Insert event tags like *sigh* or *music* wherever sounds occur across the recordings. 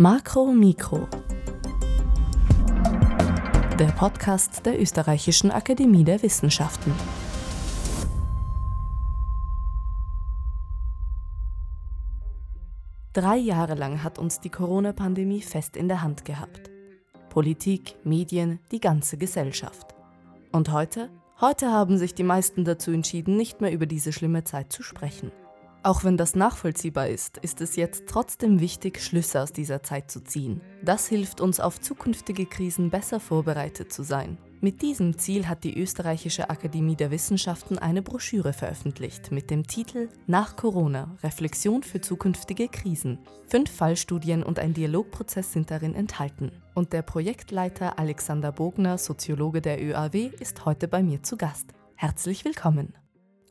Makro Mikro. Der Podcast der Österreichischen Akademie der Wissenschaften. Drei Jahre lang hat uns die Corona-Pandemie fest in der Hand gehabt. Politik, Medien, die ganze Gesellschaft. Und heute? Heute haben sich die meisten dazu entschieden, nicht mehr über diese schlimme Zeit zu sprechen. Auch wenn das nachvollziehbar ist, ist es jetzt trotzdem wichtig, Schlüsse aus dieser Zeit zu ziehen. Das hilft uns, auf zukünftige Krisen besser vorbereitet zu sein. Mit diesem Ziel hat die Österreichische Akademie der Wissenschaften eine Broschüre veröffentlicht mit dem Titel Nach Corona – Reflexion für zukünftige Krisen. Fünf Fallstudien und ein Dialogprozess sind darin enthalten. Und der Projektleiter Alexander Bogner, Soziologe der ÖAW, ist heute bei mir zu Gast. Herzlich willkommen!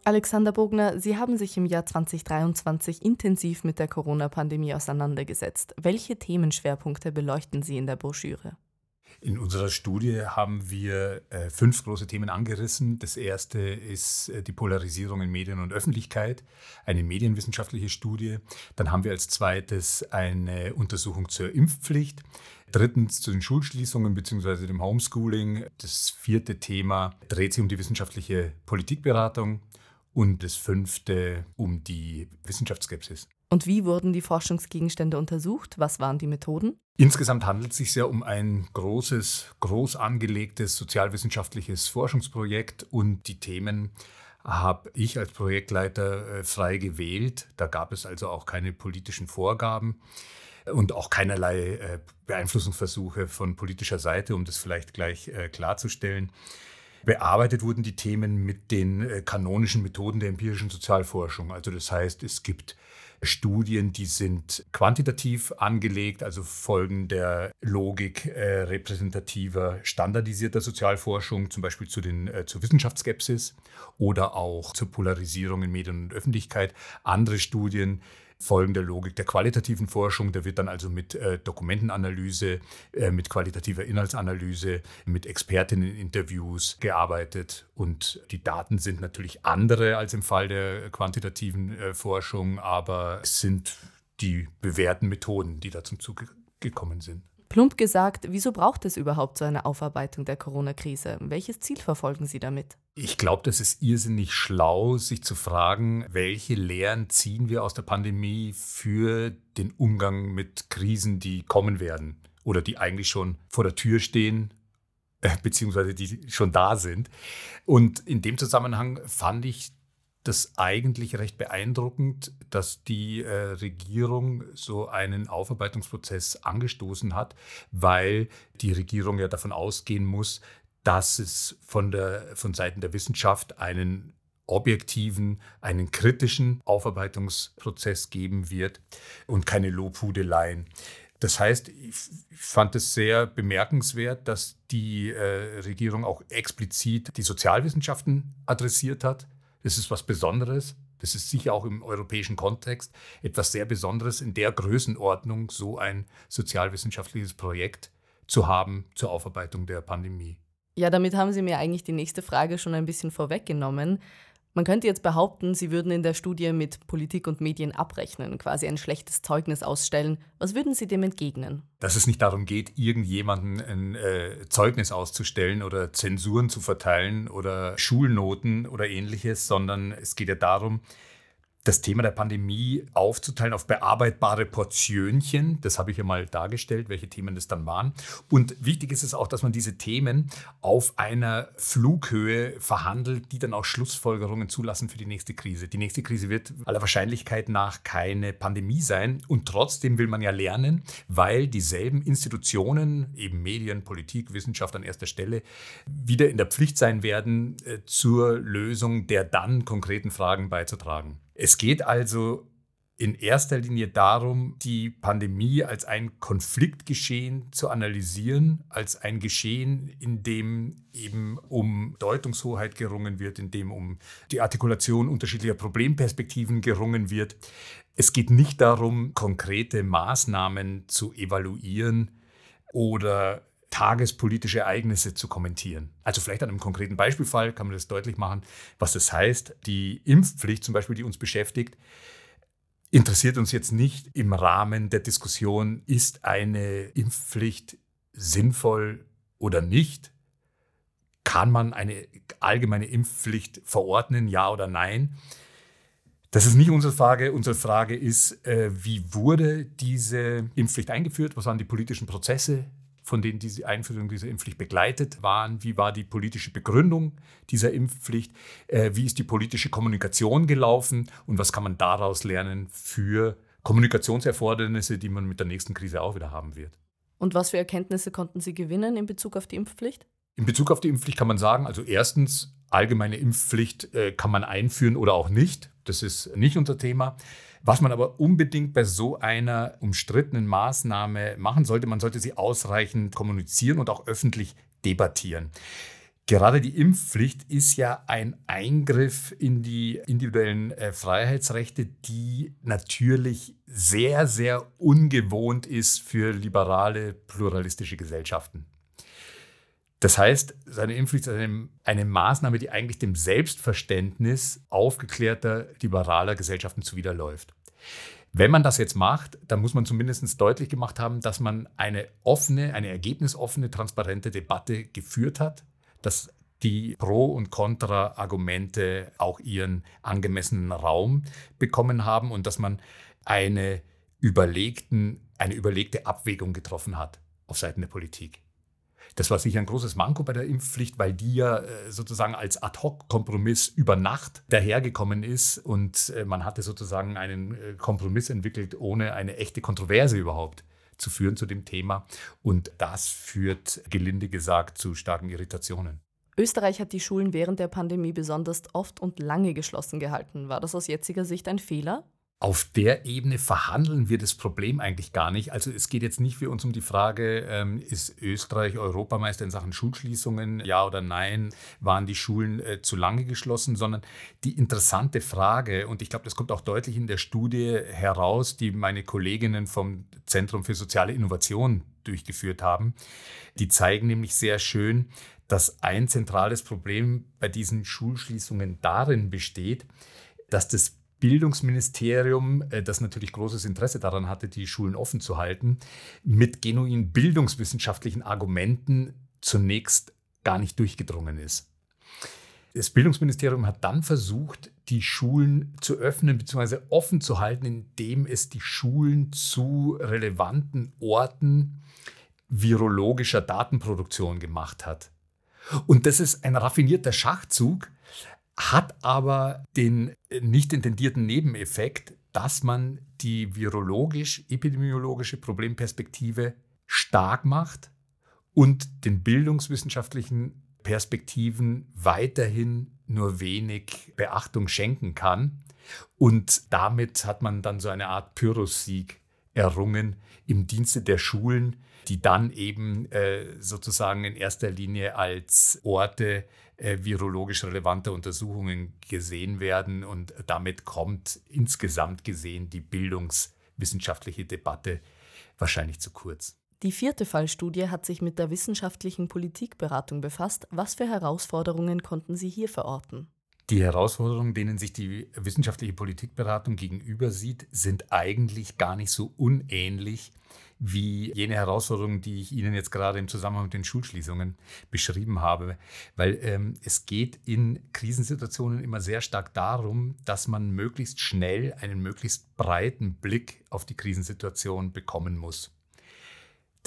Alexander Bogner, Sie haben sich im Jahr 2023 intensiv mit der Corona-Pandemie auseinandergesetzt. Welche Themenschwerpunkte beleuchten Sie in der Broschüre? In unserer Studie haben wir äh, fünf große Themen angerissen. Das erste ist äh, die Polarisierung in Medien und Öffentlichkeit, eine medienwissenschaftliche Studie. Dann haben wir als zweites eine Untersuchung zur Impfpflicht. Drittens zu den Schulschließungen bzw. dem Homeschooling. Das vierte Thema dreht sich um die wissenschaftliche Politikberatung und das fünfte um die Wissenschaftsskepsis. Und wie wurden die Forschungsgegenstände untersucht? Was waren die Methoden? Insgesamt handelt es sich ja um ein großes, groß angelegtes sozialwissenschaftliches Forschungsprojekt und die Themen habe ich als Projektleiter äh, frei gewählt. Da gab es also auch keine politischen Vorgaben und auch keinerlei äh, Beeinflussungsversuche von politischer Seite, um das vielleicht gleich äh, klarzustellen. Bearbeitet wurden die Themen mit den äh, kanonischen Methoden der empirischen Sozialforschung. Also das heißt, es gibt Studien, die sind quantitativ angelegt, also folgen der Logik äh, repräsentativer, standardisierter Sozialforschung, zum Beispiel zu den, äh, zur Wissenschaftsskepsis oder auch zur Polarisierung in Medien und Öffentlichkeit. Andere Studien folgen der Logik der qualitativen Forschung. Da wird dann also mit äh, Dokumentenanalyse, äh, mit qualitativer Inhaltsanalyse, mit Expertinneninterviews gearbeitet. Und die Daten sind natürlich andere als im Fall der quantitativen äh, Forschung, aber es sind die bewährten Methoden, die da zum Zuge gekommen sind. Plump gesagt, wieso braucht es überhaupt so eine Aufarbeitung der Corona-Krise? Welches Ziel verfolgen Sie damit? Ich glaube, das ist irrsinnig schlau, sich zu fragen, welche Lehren ziehen wir aus der Pandemie für den Umgang mit Krisen, die kommen werden oder die eigentlich schon vor der Tür stehen, äh, beziehungsweise die schon da sind. Und in dem Zusammenhang fand ich das eigentlich recht beeindruckend, dass die äh, Regierung so einen Aufarbeitungsprozess angestoßen hat, weil die Regierung ja davon ausgehen muss, dass es von, der, von Seiten der Wissenschaft einen objektiven, einen kritischen Aufarbeitungsprozess geben wird und keine Lobhudeleien. Das heißt, ich fand es sehr bemerkenswert, dass die äh, Regierung auch explizit die Sozialwissenschaften adressiert hat das ist was Besonderes. Das ist sicher auch im europäischen Kontext etwas sehr Besonderes, in der Größenordnung so ein sozialwissenschaftliches Projekt zu haben zur Aufarbeitung der Pandemie. Ja, damit haben Sie mir eigentlich die nächste Frage schon ein bisschen vorweggenommen. Man könnte jetzt behaupten, Sie würden in der Studie mit Politik und Medien abrechnen, quasi ein schlechtes Zeugnis ausstellen. Was würden Sie dem entgegnen? Dass es nicht darum geht, irgendjemanden ein äh, Zeugnis auszustellen oder Zensuren zu verteilen oder Schulnoten oder ähnliches, sondern es geht ja darum, das Thema der Pandemie aufzuteilen auf bearbeitbare Portionchen. Das habe ich ja mal dargestellt, welche Themen das dann waren. Und wichtig ist es auch, dass man diese Themen auf einer Flughöhe verhandelt, die dann auch Schlussfolgerungen zulassen für die nächste Krise. Die nächste Krise wird aller Wahrscheinlichkeit nach keine Pandemie sein. Und trotzdem will man ja lernen, weil dieselben Institutionen, eben Medien, Politik, Wissenschaft an erster Stelle, wieder in der Pflicht sein werden, äh, zur Lösung der dann konkreten Fragen beizutragen. Es geht also in erster Linie darum, die Pandemie als ein Konfliktgeschehen zu analysieren, als ein Geschehen, in dem eben um Deutungshoheit gerungen wird, in dem um die Artikulation unterschiedlicher Problemperspektiven gerungen wird. Es geht nicht darum, konkrete Maßnahmen zu evaluieren oder tagespolitische Ereignisse zu kommentieren. Also vielleicht an einem konkreten Beispielfall kann man das deutlich machen, was das heißt. Die Impfpflicht zum Beispiel, die uns beschäftigt, interessiert uns jetzt nicht im Rahmen der Diskussion, ist eine Impfpflicht sinnvoll oder nicht? Kann man eine allgemeine Impfpflicht verordnen, ja oder nein? Das ist nicht unsere Frage. Unsere Frage ist, äh, wie wurde diese Impfpflicht eingeführt? Was waren die politischen Prozesse, von denen diese Einführung dieser Impfpflicht begleitet waren? Wie war die politische Begründung dieser Impfpflicht? Äh, wie ist die politische Kommunikation gelaufen? Und was kann man daraus lernen für Kommunikationserfordernisse, die man mit der nächsten Krise auch wieder haben wird? Und was für Erkenntnisse konnten Sie gewinnen in Bezug auf die Impfpflicht? In Bezug auf die Impfpflicht kann man sagen, also erstens, allgemeine Impfpflicht äh, kann man einführen oder auch nicht. Das ist nicht unser Thema. Was man aber unbedingt bei so einer umstrittenen Maßnahme machen sollte, man sollte sie ausreichend kommunizieren und auch öffentlich debattieren. Gerade die Impfpflicht ist ja ein Eingriff in die individuellen äh, Freiheitsrechte, die natürlich sehr, sehr ungewohnt ist für liberale, pluralistische Gesellschaften. Das heißt, seine Impfpflicht ist eine, eine, Maßnahme, die eigentlich dem Selbstverständnis aufgeklärter, liberaler Gesellschaften zuwiderläuft. Wenn man das jetzt macht, dann muss man zumindest deutlich gemacht haben, dass man eine offene, eine ergebnisoffene, transparente Debatte geführt hat, dass die Pro- und Kontra-Argumente auch ihren angemessenen Raum bekommen haben und dass man eine, überlegten, eine überlegte Abwägung getroffen hat auf Seiten der Politik. Das war sicher ein großes Manko bei der Impfpflicht, weil die ja äh, sozusagen als Ad-hoc-Kompromiss über Nacht dahergekommen ist und äh, man hatte sozusagen einen äh, Kompromiss entwickelt, ohne eine echte Kontroverse überhaupt zu führen zu dem Thema. Und das führt, gelinde gesagt, zu starken Irritationen. Österreich hat die Schulen während der Pandemie besonders oft und lange geschlossen gehalten. War das aus jetziger Sicht ein Fehler? Auf der Ebene verhandeln wir das Problem eigentlich gar nicht. Also es geht jetzt nicht für uns um die Frage, ähm, ist Österreich Europameister in Sachen Schulschließungen, ja oder nein, waren die Schulen äh, zu lange geschlossen, sondern die interessante Frage, und ich glaube, das kommt auch deutlich in der Studie heraus, die meine Kolleginnen vom Zentrum für soziale Innovation durchgeführt haben, die zeigen nämlich sehr schön, dass ein zentrales Problem bei diesen Schulschließungen darin besteht, dass das Bildungsministerium, äh, das natürlich großes Interesse daran hatte, die Schulen offen zu halten, mit genuin bildungswissenschaftlichen Argumenten zunächst gar nicht durchgedrungen ist. Das Bildungsministerium hat dann versucht, die Schulen zu öffnen bzw. offen zu halten, indem es die Schulen zu relevanten Orten virologischer Datenproduktion gemacht hat. Und das ist ein raffinierter Schachzug, hat aber den nicht intendierten Nebeneffekt, dass man die virologisch-epidemiologische Problemperspektive stark macht und den bildungswissenschaftlichen Perspektiven weiterhin nur wenig Beachtung schenken kann. Und damit hat man dann so eine Art Pyrrhus-Sieg errungen im Dienste der Schulen, die dann eben äh, sozusagen in erster Linie als Orte äh, virologisch relevanter Untersuchungen gesehen werden. Und damit kommt insgesamt gesehen die bildungswissenschaftliche Debatte wahrscheinlich zu kurz. Die vierte Fallstudie hat sich mit der wissenschaftlichen Politikberatung befasst. Was für Herausforderungen konnten Sie hier verorten? Die Herausforderungen, denen sich die wissenschaftliche Politikberatung gegenüber sieht, sind eigentlich gar nicht so unähnlich wie jene Herausforderungen, die ich Ihnen jetzt gerade im Zusammenhang mit den Schulschließungen beschrieben habe. Weil ähm, es geht in Krisensituationen immer sehr stark darum, dass man möglichst schnell einen möglichst breiten Blick auf die Krisensituation bekommen muss.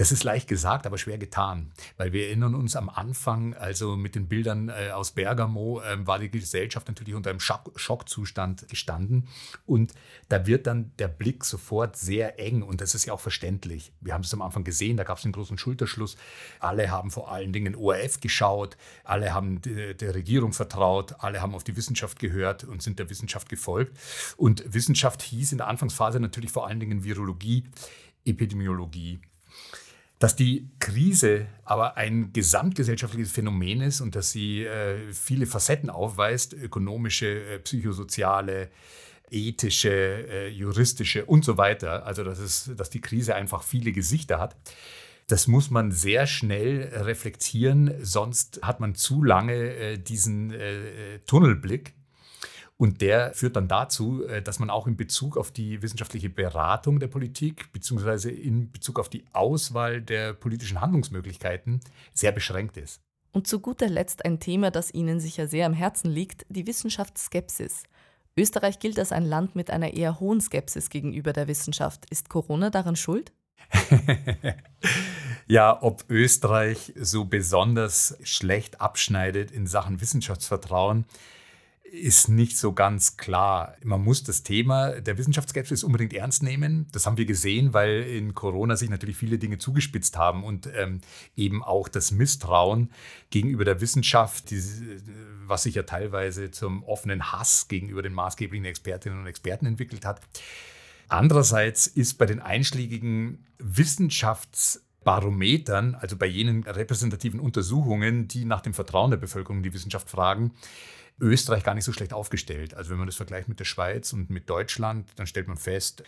Das ist leicht gesagt, aber schwer getan, weil wir erinnern uns am Anfang, also mit den Bildern äh, aus Bergamo, äh, war die Gesellschaft natürlich unter einem Schock Schockzustand gestanden und da wird dann der Blick sofort sehr eng und das ist ja auch verständlich. Wir haben es am Anfang gesehen, da gab es einen großen Schulterschluss. Alle haben vor allen Dingen ORF geschaut, alle haben der Regierung vertraut, alle haben auf die Wissenschaft gehört und sind der Wissenschaft gefolgt. Und Wissenschaft hieß in der Anfangsphase natürlich vor allen Dingen Virologie, Epidemiologie dass die Krise aber ein gesamtgesellschaftliches Phänomen ist und dass sie äh, viele Facetten aufweist, ökonomische, äh, psychosoziale, ethische, äh, juristische und so weiter. Also dass, es, dass die Krise einfach viele Gesichter hat. Das muss man sehr schnell reflektieren, sonst hat man zu lange äh, diesen äh, Tunnelblick. Und der führt dann dazu, äh, dass man auch in Bezug auf die wissenschaftliche Beratung der Politik beziehungsweise in Bezug auf die Auswahl der politischen Handlungsmöglichkeiten sehr beschränkt ist. Und zu guter Letzt ein Thema, das Ihnen sicher sehr am Herzen liegt, die Wissenschaftsskepsis. Österreich gilt als ein Land mit einer eher hohen Skepsis gegenüber der Wissenschaft. Ist Corona daran schuld? *laughs* ja, ob Österreich so besonders schlecht abschneidet in Sachen Wissenschaftsvertrauen, ist nicht so ganz klar. Man muss das Thema der Wissenschaftsskepsis unbedingt ernst nehmen. Das haben wir gesehen, weil in Corona sich natürlich viele Dinge zugespitzt haben und ähm, eben auch das Misstrauen gegenüber der Wissenschaft, die, was sich ja teilweise zum offenen Hass gegenüber den maßgeblichen Expertinnen und Experten entwickelt hat. Andererseits ist bei den einschlägigen Wissenschaftsbarometern, also bei jenen repräsentativen Untersuchungen, die nach dem Vertrauen der Bevölkerung in die Wissenschaft fragen, Österreich gar nicht so schlecht aufgestellt. Also wenn man das vergleicht mit der Schweiz und mit Deutschland, dann stellt man fest,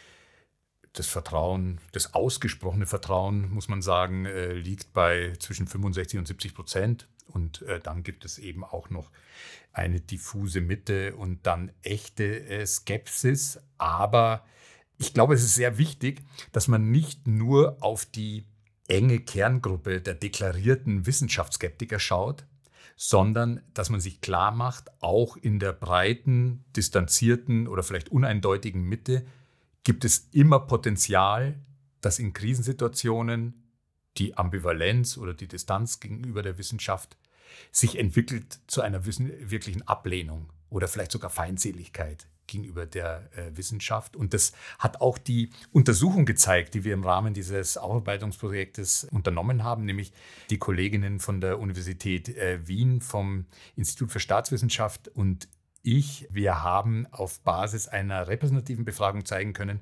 das Vertrauen, das ausgesprochene Vertrauen, muss man sagen, äh, liegt bei zwischen 65 und 70 Prozent. Und äh, dann gibt es eben auch noch eine diffuse Mitte und dann echte äh, Skepsis. Aber ich glaube, es ist sehr wichtig, dass man nicht nur auf die enge Kerngruppe der deklarierten Wissenschaftsskeptiker schaut, sondern dass man sich klar macht, auch in der breiten, distanzierten oder vielleicht uneindeutigen Mitte gibt es immer Potenzial, dass in Krisensituationen die Ambivalenz oder die Distanz gegenüber der Wissenschaft sich entwickelt zu einer wirklichen Ablehnung oder vielleicht sogar Feindseligkeit gegenüber der äh, Wissenschaft. Und das hat auch die Untersuchung gezeigt, die wir im Rahmen dieses Aufarbeitungsprojektes unternommen haben, nämlich die Kolleginnen von der Universität äh, Wien vom Institut für Staatswissenschaft und ich, wir haben auf Basis einer repräsentativen Befragung zeigen können,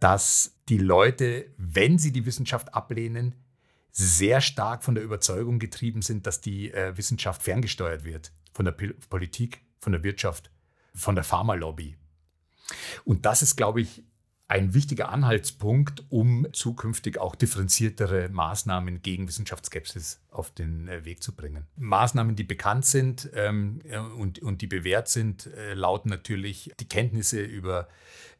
dass die Leute, wenn sie die Wissenschaft ablehnen, sehr stark von der Überzeugung getrieben sind, dass die äh, Wissenschaft ferngesteuert wird von der P Politik, von der Wirtschaft von der Pharmalobby. Und das ist, glaube ich, ein wichtiger Anhaltspunkt, um zukünftig auch differenziertere Maßnahmen gegen Wissenschaftsskepsis auf den äh, Weg zu bringen. Maßnahmen, die bekannt sind ähm, und, und die bewährt sind, äh, lauten natürlich die Kenntnisse über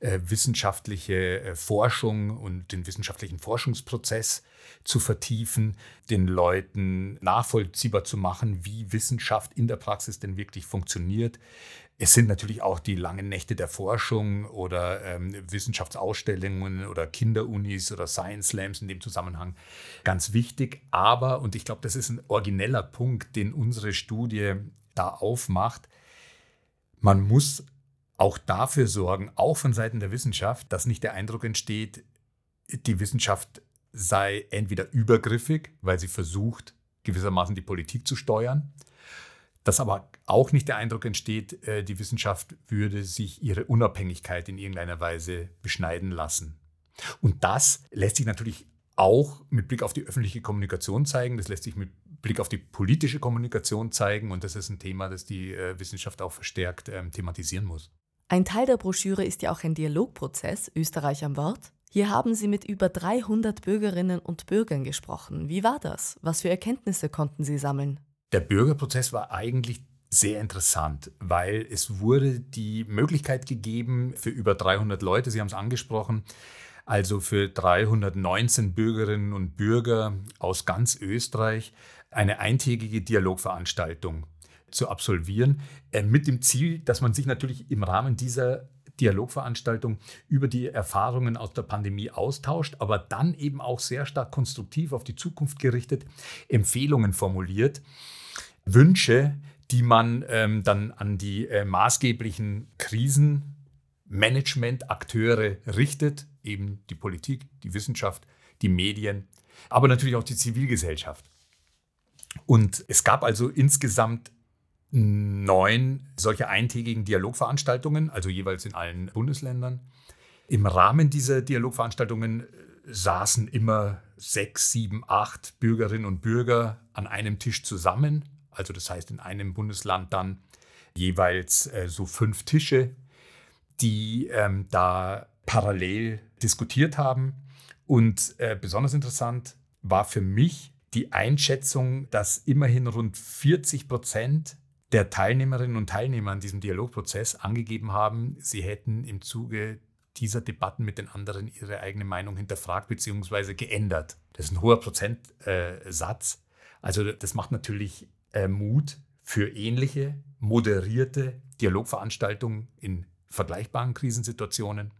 äh, wissenschaftliche äh, Forschung und den wissenschaftlichen Forschungsprozess zu vertiefen, den Leuten nachvollziehbar zu machen, wie Wissenschaft in der Praxis denn wirklich funktioniert, es sind natürlich auch die langen Nächte der Forschung oder ähm, Wissenschaftsausstellungen oder Kinderunis oder Science Slams in dem Zusammenhang ganz wichtig. Aber, und ich glaube, das ist ein origineller Punkt, den unsere Studie da aufmacht, man muss auch dafür sorgen, auch von Seiten der Wissenschaft, dass nicht der Eindruck entsteht, die Wissenschaft sei entweder übergriffig, weil sie versucht, gewissermaßen die Politik zu steuern, dass aber auch nicht der Eindruck entsteht, äh, die Wissenschaft würde sich ihre Unabhängigkeit in irgendeiner Weise beschneiden lassen. Und das lässt sich natürlich auch mit Blick auf die öffentliche Kommunikation zeigen, das lässt sich mit Blick auf die politische Kommunikation zeigen und das ist ein Thema, das die äh, Wissenschaft auch verstärkt ähm, thematisieren muss. Ein Teil der Broschüre ist ja auch ein Dialogprozess, Österreich am Wort. Hier haben Sie mit über 300 Bürgerinnen und Bürgern gesprochen. Wie war das? Was für Erkenntnisse konnten Sie sammeln? Der Bürgerprozess war eigentlich sehr interessant, weil es wurde die Möglichkeit gegeben für über 300 Leute, Sie haben es angesprochen, also für 319 Bürgerinnen und Bürger aus ganz Österreich eine eintägige Dialogveranstaltung zu absolvieren, äh, mit dem Ziel, dass man sich natürlich im Rahmen dieser Dialogveranstaltung über die Erfahrungen aus der Pandemie austauscht, aber dann eben auch sehr stark konstruktiv auf die Zukunft gerichtet Empfehlungen formuliert Wünsche, die man ähm, dann an die äh, maßgeblichen Krisenmanagement-Akteure richtet, eben die Politik, die Wissenschaft, die Medien, aber natürlich auch die Zivilgesellschaft. Und es gab also insgesamt neun solcher eintägigen Dialogveranstaltungen, also jeweils in allen Bundesländern. Im Rahmen dieser Dialogveranstaltungen äh, saßen immer sechs, sieben, acht Bürgerinnen und Bürger an einem Tisch zusammen also das heißt in einem Bundesland dann jeweils äh, so fünf Tische, die ähm, da parallel diskutiert haben. Und äh, besonders interessant war für mich die Einschätzung, dass immerhin rund 40 Prozent der Teilnehmerinnen und Teilnehmer an diesem Dialogprozess angegeben haben, sie hätten im Zuge dieser Debatten mit den anderen ihre eigene Meinung hinterfragt bzw. geändert. Das ist ein hoher Prozentsatz. also das macht natürlich äh, Mut für ähnliche moderierte Dialogveranstaltungen in vergleichbaren Krisensituationen.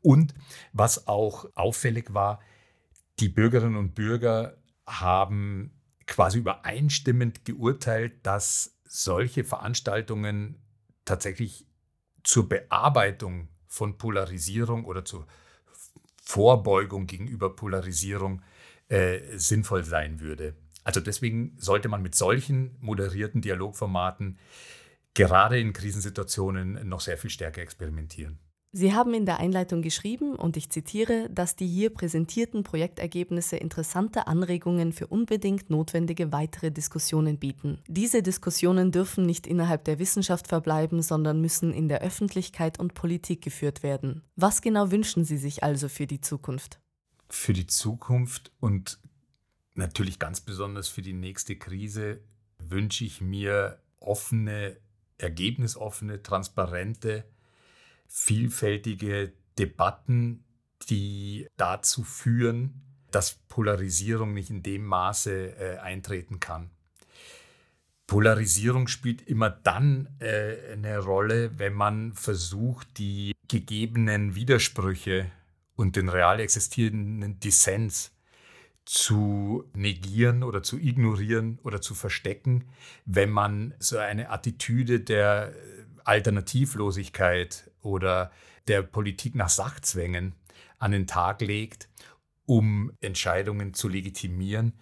Und was auch auffällig war, die Bürgerinnen und Bürger haben quasi übereinstimmend geurteilt, dass solche Veranstaltungen tatsächlich zur Bearbeitung von Polarisierung oder zur Vorbeugung gegenüber Polarisierung äh, sinnvoll sein würde. Also deswegen sollte man mit solchen moderierten Dialogformaten gerade in Krisensituationen noch sehr viel stärker experimentieren. Sie haben in der Einleitung geschrieben, und ich zitiere, dass die hier präsentierten Projektergebnisse interessante Anregungen für unbedingt notwendige weitere Diskussionen bieten. Diese Diskussionen dürfen nicht innerhalb der Wissenschaft verbleiben, sondern müssen in der Öffentlichkeit und Politik geführt werden. Was genau wünschen Sie sich also für die Zukunft? Für die Zukunft und natürlich ganz besonders für die nächste Krise wünsche ich mir offene, ergebnisoffene, transparente, vielfältige Debatten, die dazu führen, dass Polarisierung nicht in dem Maße äh, eintreten kann. Polarisierung spielt immer dann äh, eine Rolle, wenn man versucht, die gegebenen Widersprüche und den real existierenden Dissens zu negieren oder zu ignorieren oder zu verstecken, wenn man so eine Attitüde der Alternativlosigkeit oder der Politik nach Sachzwängen an den Tag legt, um Entscheidungen zu legitimieren.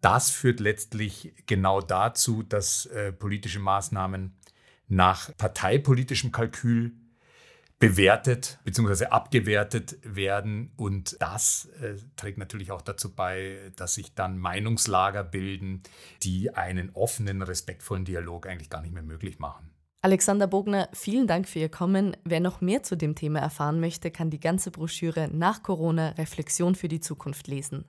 Das führt letztlich genau dazu, dass äh, politische Maßnahmen nach parteipolitischem Kalkül bewertet bzw. abgewertet werden. Und das äh, trägt natürlich auch dazu bei, dass sich dann Meinungslager bilden, die einen offenen, respektvollen Dialog eigentlich gar nicht mehr möglich machen. Alexander Bogner, vielen Dank für Ihr Kommen. Wer noch mehr zu dem Thema erfahren möchte, kann die ganze Broschüre nach Corona Reflexion für die Zukunft lesen.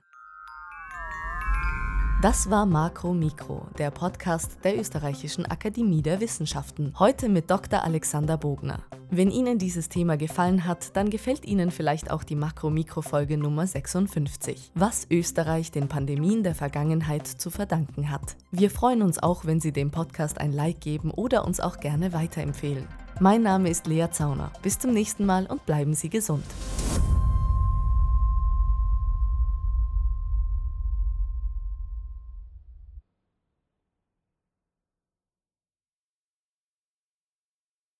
Das war Makro Mikro, der Podcast der Österreichischen Akademie der Wissenschaften. Heute mit Dr. Alexander Bogner. Wenn Ihnen dieses Thema gefallen hat, dann gefällt Ihnen vielleicht auch die Makro-Mikro-Folge Nummer 56, was Österreich den Pandemien der Vergangenheit zu verdanken hat. Wir freuen uns auch, wenn Sie dem Podcast ein Like geben oder uns auch gerne weiterempfehlen. Mein Name ist Lea Zauner. Bis zum nächsten Mal und bleiben Sie gesund.